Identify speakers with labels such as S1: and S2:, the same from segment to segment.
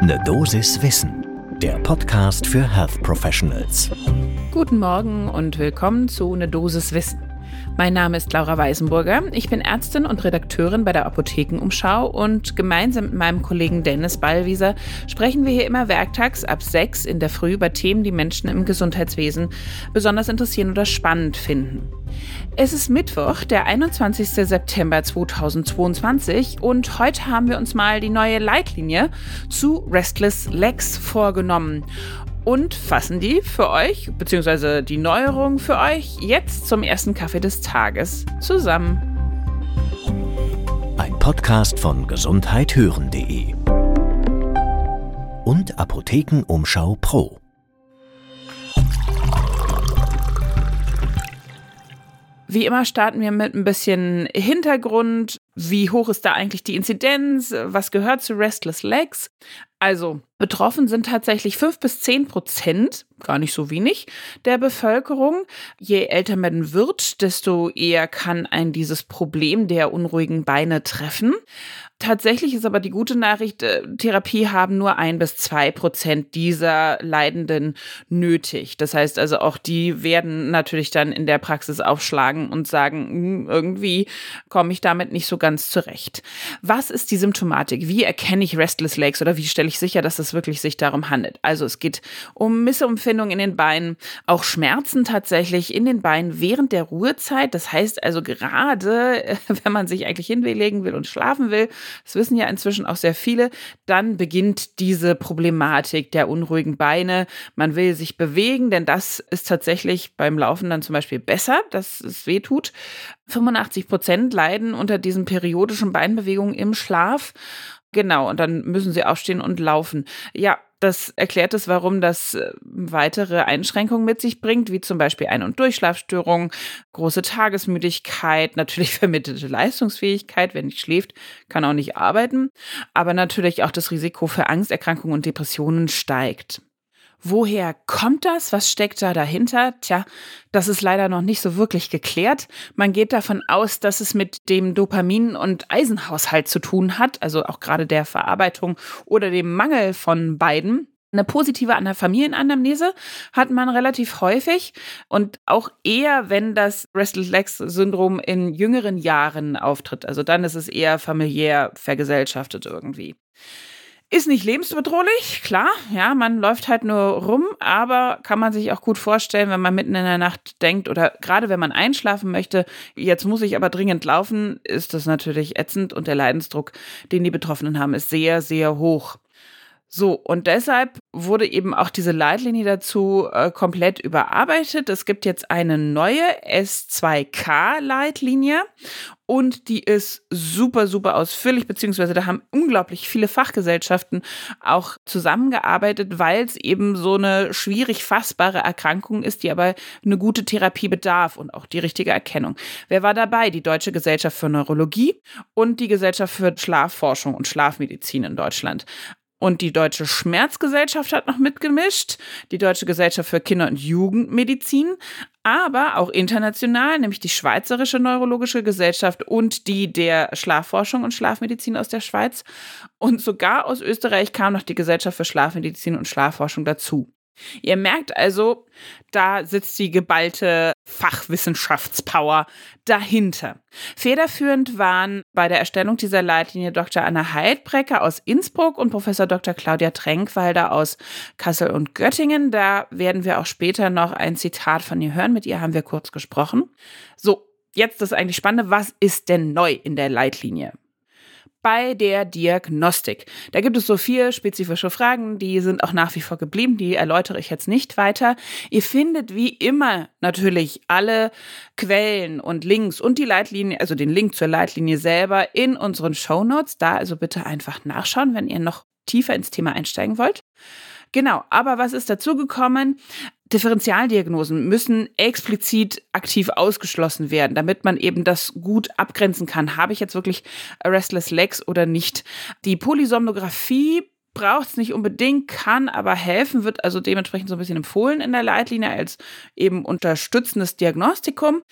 S1: Ne Dosis Wissen, der Podcast für Health Professionals.
S2: Guten Morgen und willkommen zu Ne Dosis Wissen. Mein Name ist Laura Weisenburger. Ich bin Ärztin und Redakteurin bei der Apothekenumschau und gemeinsam mit meinem Kollegen Dennis Ballwieser sprechen wir hier immer werktags ab sechs in der Früh über Themen, die Menschen im Gesundheitswesen besonders interessieren oder spannend finden. Es ist Mittwoch, der 21. September 2022 und heute haben wir uns mal die neue Leitlinie zu Restless Legs vorgenommen und fassen die für euch, beziehungsweise die Neuerung für euch, jetzt zum ersten Kaffee des Tages zusammen.
S1: Ein Podcast von gesundheithören.de und Apothekenumschau Pro.
S2: Wie immer starten wir mit ein bisschen Hintergrund. Wie hoch ist da eigentlich die Inzidenz? Was gehört zu Restless Legs? Also, betroffen sind tatsächlich fünf bis zehn Prozent, gar nicht so wenig, der Bevölkerung. Je älter man wird, desto eher kann ein dieses Problem der unruhigen Beine treffen. Tatsächlich ist aber die gute Nachricht, äh, Therapie haben nur ein bis zwei Prozent dieser Leidenden nötig. Das heißt also auch die werden natürlich dann in der Praxis aufschlagen und sagen, hm, irgendwie komme ich damit nicht so ganz zurecht. Was ist die Symptomatik? Wie erkenne ich Restless Legs oder wie stelle ich sicher, dass es wirklich sich darum handelt? Also es geht um Missempfindung in den Beinen, auch Schmerzen tatsächlich in den Beinen während der Ruhezeit. Das heißt also gerade, wenn man sich eigentlich hinlegen will und schlafen will, das wissen ja inzwischen auch sehr viele, dann beginnt diese Problematik der unruhigen Beine. Man will sich bewegen, denn das ist tatsächlich beim Laufen dann zum Beispiel besser, dass es weh tut. 85 Prozent leiden unter diesen periodischen Beinbewegungen im Schlaf. Genau, und dann müssen sie aufstehen und laufen. Ja, das erklärt es, warum das äh, weitere Einschränkungen mit sich bringt, wie zum Beispiel Ein- und Durchschlafstörungen, große Tagesmüdigkeit, natürlich vermittelte Leistungsfähigkeit. Wer nicht schläft, kann auch nicht arbeiten. Aber natürlich auch das Risiko für Angsterkrankungen und Depressionen steigt. Woher kommt das? Was steckt da dahinter? Tja, das ist leider noch nicht so wirklich geklärt. Man geht davon aus, dass es mit dem Dopamin- und Eisenhaushalt zu tun hat, also auch gerade der Verarbeitung oder dem Mangel von beiden. Eine positive Familienanamnese hat man relativ häufig und auch eher, wenn das Restless Legs Syndrom in jüngeren Jahren auftritt. Also dann ist es eher familiär vergesellschaftet irgendwie. Ist nicht lebensbedrohlich, klar, ja, man läuft halt nur rum, aber kann man sich auch gut vorstellen, wenn man mitten in der Nacht denkt oder gerade wenn man einschlafen möchte, jetzt muss ich aber dringend laufen, ist das natürlich ätzend und der Leidensdruck, den die Betroffenen haben, ist sehr, sehr hoch. So, und deshalb wurde eben auch diese Leitlinie dazu äh, komplett überarbeitet. Es gibt jetzt eine neue S2K-Leitlinie und die ist super, super ausführlich, beziehungsweise da haben unglaublich viele Fachgesellschaften auch zusammengearbeitet, weil es eben so eine schwierig fassbare Erkrankung ist, die aber eine gute Therapie bedarf und auch die richtige Erkennung. Wer war dabei? Die Deutsche Gesellschaft für Neurologie und die Gesellschaft für Schlafforschung und Schlafmedizin in Deutschland. Und die Deutsche Schmerzgesellschaft hat noch mitgemischt, die Deutsche Gesellschaft für Kinder- und Jugendmedizin, aber auch international, nämlich die Schweizerische Neurologische Gesellschaft und die der Schlafforschung und Schlafmedizin aus der Schweiz. Und sogar aus Österreich kam noch die Gesellschaft für Schlafmedizin und Schlafforschung dazu. Ihr merkt also, da sitzt die geballte Fachwissenschaftspower dahinter. Federführend waren bei der Erstellung dieser Leitlinie Dr. Anna Heidbrecker aus Innsbruck und Professor Dr. Claudia Tränkwalder aus Kassel und Göttingen. Da werden wir auch später noch ein Zitat von ihr hören. Mit ihr haben wir kurz gesprochen. So, jetzt das eigentlich Spannende. Was ist denn neu in der Leitlinie? Bei der Diagnostik. Da gibt es so vier spezifische Fragen, die sind auch nach wie vor geblieben, die erläutere ich jetzt nicht weiter. Ihr findet wie immer natürlich alle Quellen und Links und die Leitlinie, also den Link zur Leitlinie selber in unseren Show Notes. Da also bitte einfach nachschauen, wenn ihr noch tiefer ins Thema einsteigen wollt. Genau, aber was ist dazugekommen? Differentialdiagnosen müssen explizit aktiv ausgeschlossen werden, damit man eben das gut abgrenzen kann. Habe ich jetzt wirklich Restless Legs oder nicht? Die Polysomnographie braucht es nicht unbedingt, kann aber helfen, wird also dementsprechend so ein bisschen empfohlen in der Leitlinie als eben unterstützendes Diagnostikum.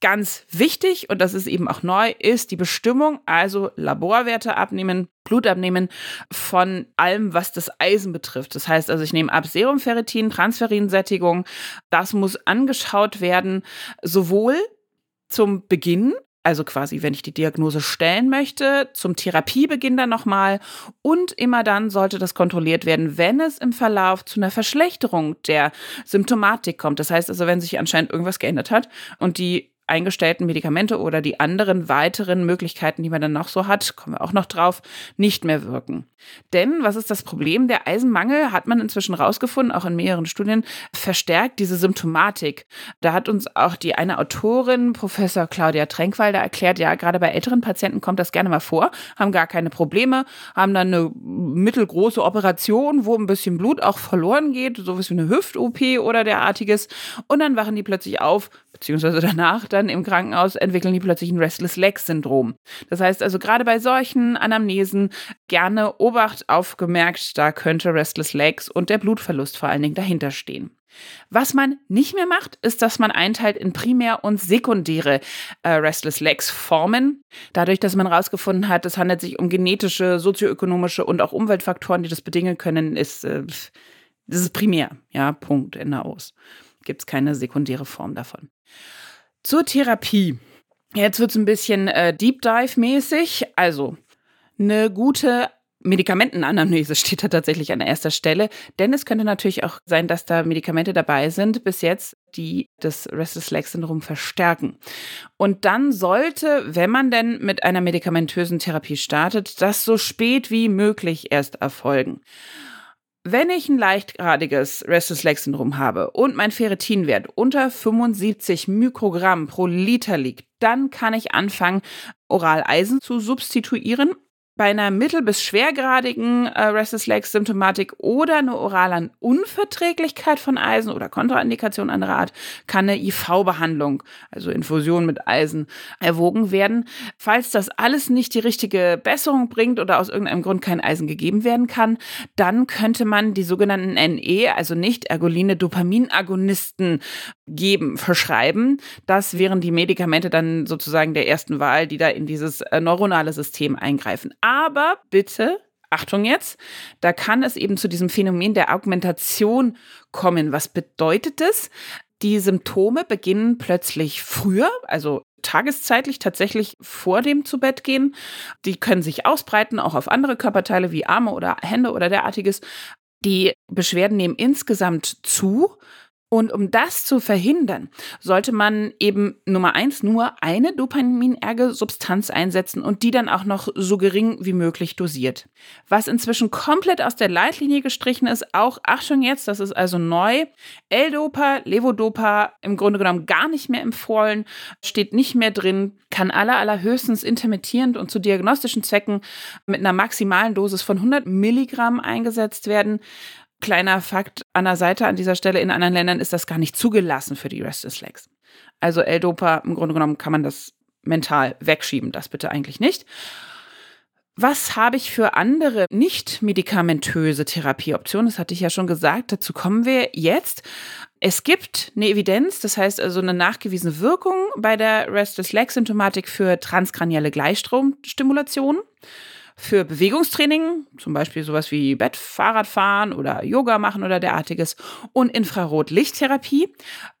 S2: Ganz wichtig, und das ist eben auch neu, ist die Bestimmung, also Laborwerte abnehmen, Blut abnehmen von allem, was das Eisen betrifft. Das heißt also, ich nehme ab Serumferritin, Transferinsättigung. Das muss angeschaut werden, sowohl zum Beginn also quasi, wenn ich die Diagnose stellen möchte, zum Therapiebeginn dann nochmal und immer dann sollte das kontrolliert werden, wenn es im Verlauf zu einer Verschlechterung der Symptomatik kommt. Das heißt also, wenn sich anscheinend irgendwas geändert hat und die eingestellten Medikamente oder die anderen weiteren Möglichkeiten, die man dann noch so hat, kommen wir auch noch drauf, nicht mehr wirken. Denn was ist das Problem? Der Eisenmangel hat man inzwischen rausgefunden, auch in mehreren Studien, verstärkt diese Symptomatik. Da hat uns auch die eine Autorin, Professor Claudia Tränkwalder, erklärt, ja, gerade bei älteren Patienten kommt das gerne mal vor, haben gar keine Probleme, haben dann eine mittelgroße Operation, wo ein bisschen Blut auch verloren geht, sowas wie eine Hüft-OP oder derartiges. Und dann wachen die plötzlich auf, beziehungsweise danach dann im Krankenhaus entwickeln die plötzlich ein Restless Leg Syndrom. Das heißt also gerade bei solchen Anamnesen gerne Obacht aufgemerkt, da könnte Restless Legs und der Blutverlust vor allen Dingen dahinter stehen. Was man nicht mehr macht, ist, dass man einteilt in primär und sekundäre äh, Restless Legs Formen. Dadurch, dass man herausgefunden hat, es handelt sich um genetische, sozioökonomische und auch Umweltfaktoren, die das bedingen können, ist äh, das ist primär. Ja, Punkt, Ende aus. Gibt es keine sekundäre Form davon. Zur Therapie. Jetzt wird es ein bisschen äh, Deep Dive-mäßig. Also, eine gute Medikamentenanamnese steht da tatsächlich an erster Stelle, denn es könnte natürlich auch sein, dass da Medikamente dabei sind, bis jetzt, die das Restless Leg Syndrom verstärken. Und dann sollte, wenn man denn mit einer medikamentösen Therapie startet, das so spät wie möglich erst erfolgen. Wenn ich ein leichtgradiges Restless Leg Syndrom habe und mein Ferritinwert unter 75 Mikrogramm pro Liter liegt, dann kann ich anfangen, Oraleisen zu substituieren bei einer mittel- bis schwergradigen äh, Restless Legs Symptomatik oder eine orale Unverträglichkeit von Eisen oder Kontraindikation anderer Art kann eine IV-Behandlung, also Infusion mit Eisen, erwogen werden. Falls das alles nicht die richtige Besserung bringt oder aus irgendeinem Grund kein Eisen gegeben werden kann, dann könnte man die sogenannten NE, also nicht ergoline Dopaminagonisten geben, verschreiben. Das wären die Medikamente dann sozusagen der ersten Wahl, die da in dieses äh, neuronale System eingreifen. Aber bitte, Achtung jetzt, da kann es eben zu diesem Phänomen der Augmentation kommen. Was bedeutet das? Die Symptome beginnen plötzlich früher, also tageszeitlich tatsächlich vor dem Zubettgehen. Die können sich ausbreiten, auch auf andere Körperteile wie Arme oder Hände oder derartiges. Die Beschwerden nehmen insgesamt zu und um das zu verhindern, sollte man eben Nummer eins nur eine dopaminerge Substanz einsetzen und die dann auch noch so gering wie möglich dosiert. Was inzwischen komplett aus der Leitlinie gestrichen ist, auch Achtung jetzt, das ist also neu. L-Dopa, Levodopa im Grunde genommen gar nicht mehr empfohlen, steht nicht mehr drin, kann aller allerhöchstens intermittierend und zu diagnostischen Zwecken mit einer maximalen Dosis von 100 Milligramm eingesetzt werden. Kleiner Fakt an der Seite an dieser Stelle, in anderen Ländern ist das gar nicht zugelassen für die Restless Legs. Also L-Dopa, im Grunde genommen kann man das mental wegschieben, das bitte eigentlich nicht. Was habe ich für andere nicht medikamentöse Therapieoptionen? Das hatte ich ja schon gesagt, dazu kommen wir jetzt. Es gibt eine Evidenz, das heißt also eine nachgewiesene Wirkung bei der Restless Leg Symptomatik für transkranielle Gleichstromstimulation für Bewegungstraining, zum Beispiel sowas wie Bett, Fahrradfahren oder Yoga machen oder derartiges und Infrarotlichttherapie.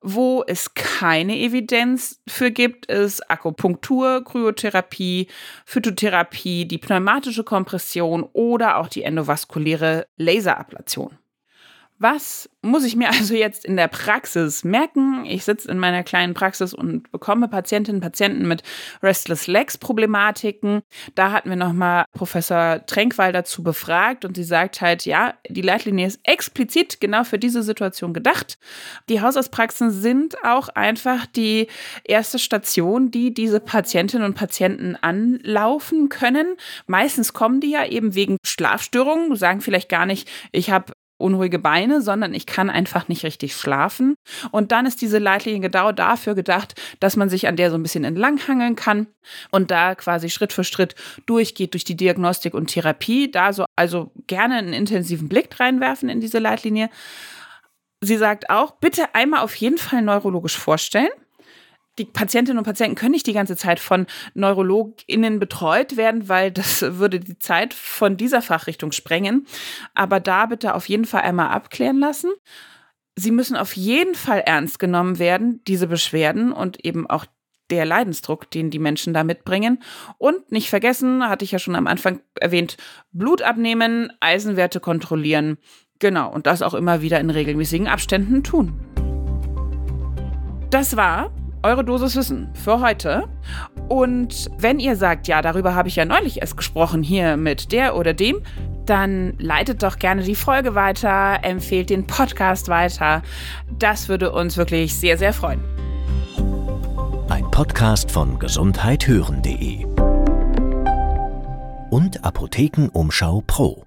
S2: Wo es keine Evidenz für gibt, ist Akupunktur, Kryotherapie, Phytotherapie, die pneumatische Kompression oder auch die endovaskuläre Laserablation. Was muss ich mir also jetzt in der Praxis merken? Ich sitze in meiner kleinen Praxis und bekomme Patientinnen und Patienten mit Restless Legs Problematiken. Da hatten wir nochmal Professor Tränkwall dazu befragt und sie sagt halt, ja, die Leitlinie ist explizit genau für diese Situation gedacht. Die Hausarztpraxen sind auch einfach die erste Station, die diese Patientinnen und Patienten anlaufen können. Meistens kommen die ja eben wegen Schlafstörungen, sagen vielleicht gar nicht, ich habe unruhige Beine, sondern ich kann einfach nicht richtig schlafen. Und dann ist diese Leitlinie genau dafür gedacht, dass man sich an der so ein bisschen entlanghangeln kann und da quasi Schritt für Schritt durchgeht durch die Diagnostik und Therapie. Da so also gerne einen intensiven Blick reinwerfen in diese Leitlinie. Sie sagt auch, bitte einmal auf jeden Fall neurologisch vorstellen die Patientinnen und Patienten können nicht die ganze Zeit von NeurologInnen betreut werden, weil das würde die Zeit von dieser Fachrichtung sprengen. Aber da bitte auf jeden Fall einmal abklären lassen. Sie müssen auf jeden Fall ernst genommen werden, diese Beschwerden und eben auch der Leidensdruck, den die Menschen da mitbringen. Und nicht vergessen, hatte ich ja schon am Anfang erwähnt, Blut abnehmen, Eisenwerte kontrollieren. Genau, und das auch immer wieder in regelmäßigen Abständen tun. Das war eure Dosis Wissen für heute. Und wenn ihr sagt, ja, darüber habe ich ja neulich erst gesprochen, hier mit der oder dem, dann leitet doch gerne die Folge weiter, empfehlt den Podcast weiter. Das würde uns wirklich sehr, sehr freuen.
S1: Ein Podcast von gesundheithören.de und Apothekenumschau Pro.